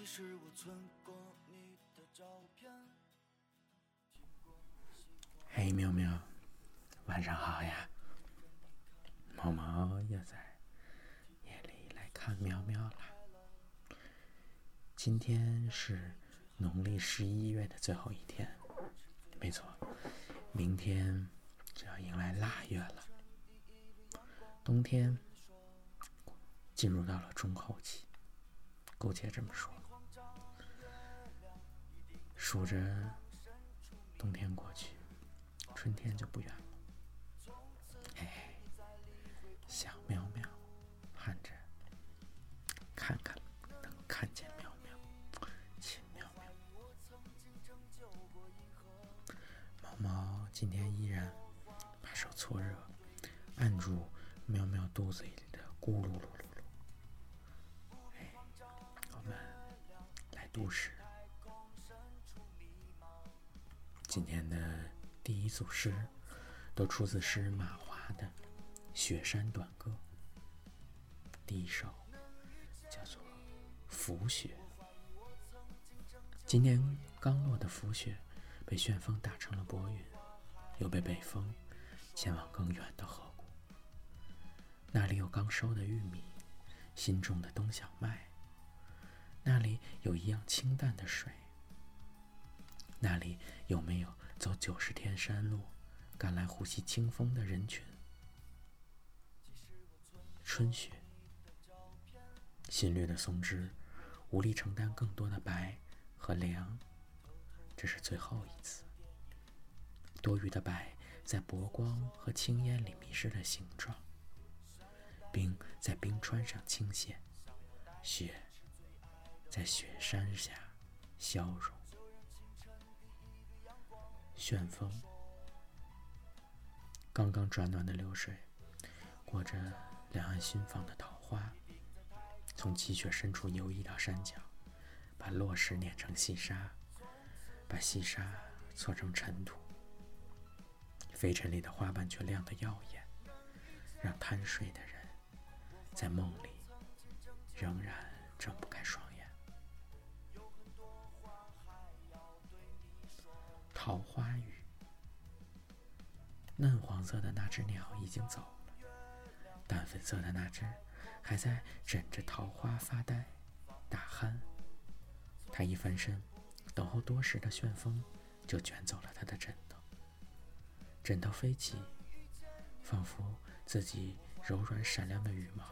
其实我存过你的照片嘿，喵喵，晚上好呀！猫猫又在夜里来看喵喵了。今天是农历十一月的最后一天，没错，明天就要迎来腊月了。冬天进入到了中后期，姑且这么说。数着冬天过去，春天就不远了。哎，想喵喵，盼着看看能看见喵喵，亲喵喵。猫猫今天依然把手搓热，按住喵喵肚子里的咕噜噜噜噜。哎，我们来读诗。今天的第一组诗都出自诗人马华的《雪山短歌》。第一首叫做《浮雪》。今年刚落的浮雪，被旋风打成了薄云，又被北风前往更远的河谷。那里有刚收的玉米，新种的冬小麦。那里有一样清淡的水。那里有没有走九十天山路，赶来呼吸清风的人群？春雪，新绿的松枝无力承担更多的白和凉，这是最后一次。多余的白在薄光和青烟里迷失了形状，冰在冰川上倾泻，雪在雪山下消融。旋风，刚刚转暖的流水，裹着两岸新放的桃花，从积雪深处游移到山脚，把落石碾成细沙，把细沙搓成尘土。飞尘里的花瓣却亮得耀眼，让贪睡的人在梦里仍然睁不开双眼。桃花，黄色的那只鸟已经走了，淡粉色的那只还在枕着桃花发呆打鼾。它一翻身，等候多时的旋风就卷走了他的枕头。枕头飞起，仿佛自己柔软闪亮的羽毛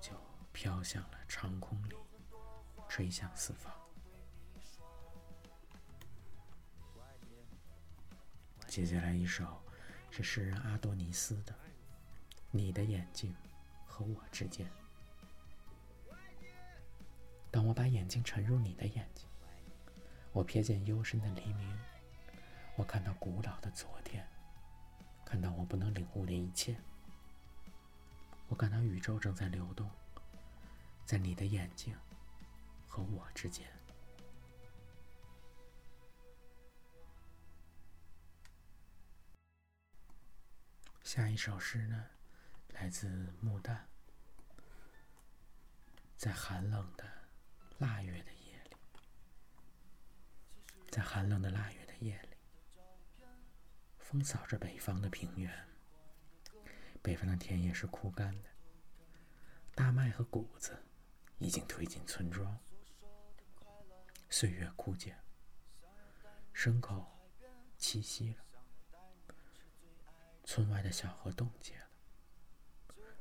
就飘向了长空里，吹向四方。接下来一首是诗人阿多尼斯的《你的眼睛和我之间》。当我把眼睛沉入你的眼睛，我瞥见幽深的黎明，我看到古老的昨天，看到我不能领悟的一切。我感到宇宙正在流动，在你的眼睛和我之间。下一首诗呢，来自木旦。在寒冷的腊月的夜里，在寒冷的腊月的夜里，风扫着北方的平原，北方的田野是枯干的，大麦和谷子已经推进村庄，岁月枯竭，牲口栖息了。村外的小河冻结了，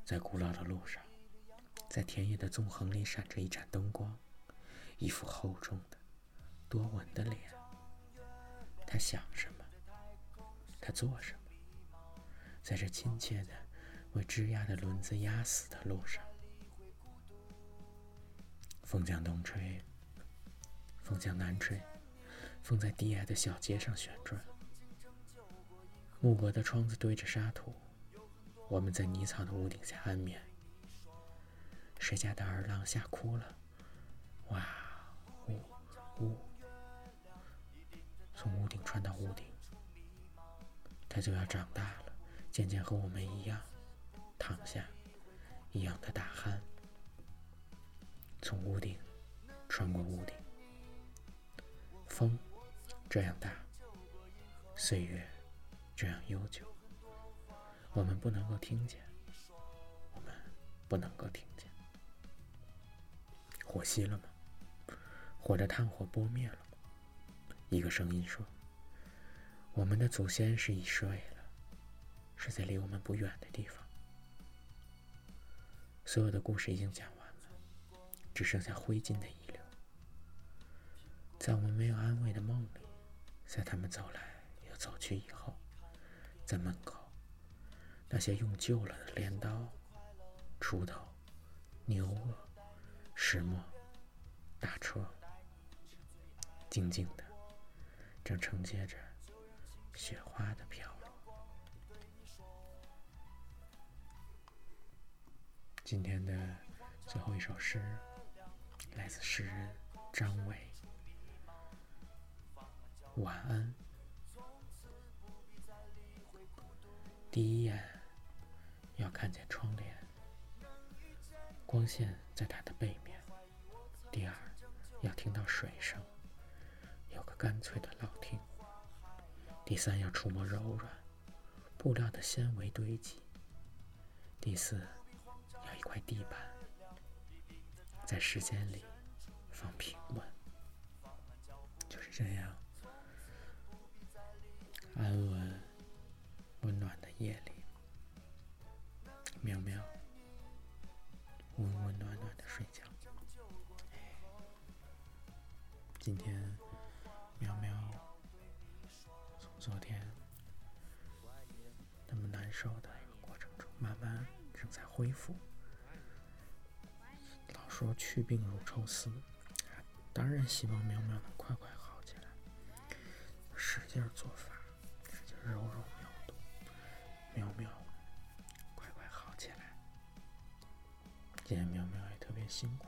在古老的路上，在田野的纵横里闪着一盏灯光，一副厚重的、多纹的脸。他想什么？他做什么？在这亲切的、为枝桠的轮子压死的路上，风向东吹，风向南吹，风在低矮的小街上旋转。木格的窗子堆着沙土，我们在泥草的屋顶下安眠。谁家的儿郎吓哭了？哇呜呜！从屋顶穿到屋顶，他就要长大了，渐渐和我们一样躺下，一样的大鼾。从屋顶穿过屋顶。风这样大，岁月这样悠久，我们不能够听见，我们不能够听见。火熄了吗？火的炭火拨灭了吗？一个声音说：“我们的祖先是已睡了，是在离我们不远的地方。”所有的故事已经讲完了，只剩下灰烬的遗留。在我们没有安慰的梦里，在他们走来又走去以后，在门口，那些用旧了的镰刀、锄头、牛轭、石磨、大车，静静的，正承接着雪花的飘落。今天的最后一首诗，来自诗人张伟。晚安。第一眼要看见窗帘，光线在它的背面；第二要听到水声，有个干脆的老厅；第三要触摸柔软。布料的纤维堆积；第四要一。块地板，在时间里放平稳，就是这样。安稳、温暖的夜里，喵喵，温温暖暖的睡觉。今天喵喵从昨天那么难受的过程中，慢慢正在恢复。老说去病如抽丝，当然希望苗苗能快快好起来。使劲做饭，今天苗苗也特别辛苦，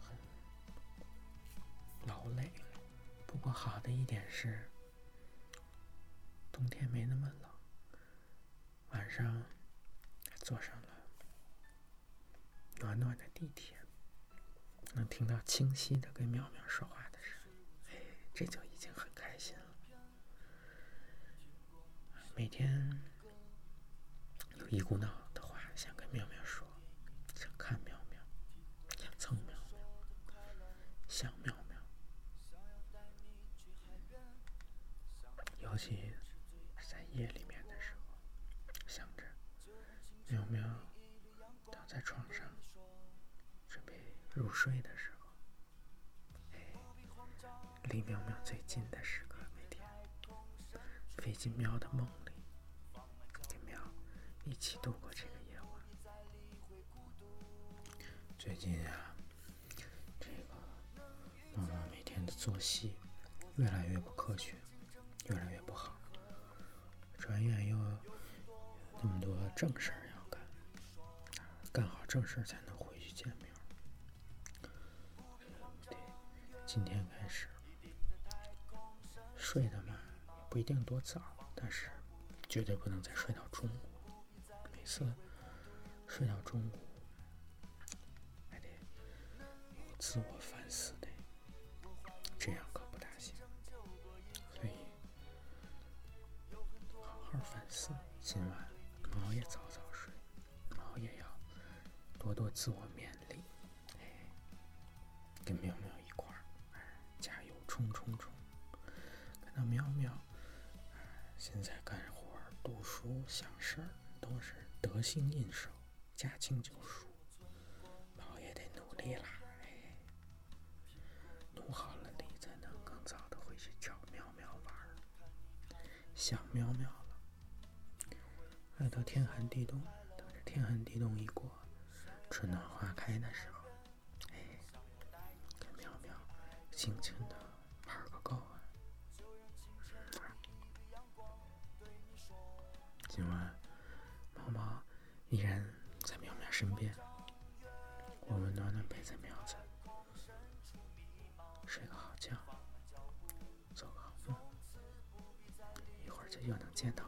很劳累。不过好的一点是，冬天没那么冷，晚上坐上了。暖暖的地铁，能听到清晰的跟苗苗说话的声音，哎，这就已经很开心了。每天有一股脑的话想跟苗苗说，想看苗苗，想蹭苗苗，想苗苗，尤其是在夜里面的时候，想着苗苗躺在床上。入睡的时候，哎，离喵喵最近的时刻，每天飞进喵的梦里，跟喵一起度过这个夜晚。最近啊，这个妈妈每天的作息越来越不科学，越来越不好。转眼又那么多正事儿要干，干好正事儿才能回去见面。今天开始睡的嘛，不一定多早，但是绝对不能再睡到中午。每次睡到中午，还得自我反思的，这样可不大行。所以好好反思，今晚毛也早早睡，毛也要多多自我勉励，跟喵喵。现在干活、读书、想事儿都是得心应手、驾轻就熟。毛也得努力啦，哎，努好了力，才能更早的回去找苗苗玩儿。想苗苗了，爱到天寒地冻，等着天寒地冻一过，春暖花开的时候，哎，跟苗苗轻轻的。身边，我们暖暖陪在苗子，睡个好觉，做个好梦，一会儿就又能见到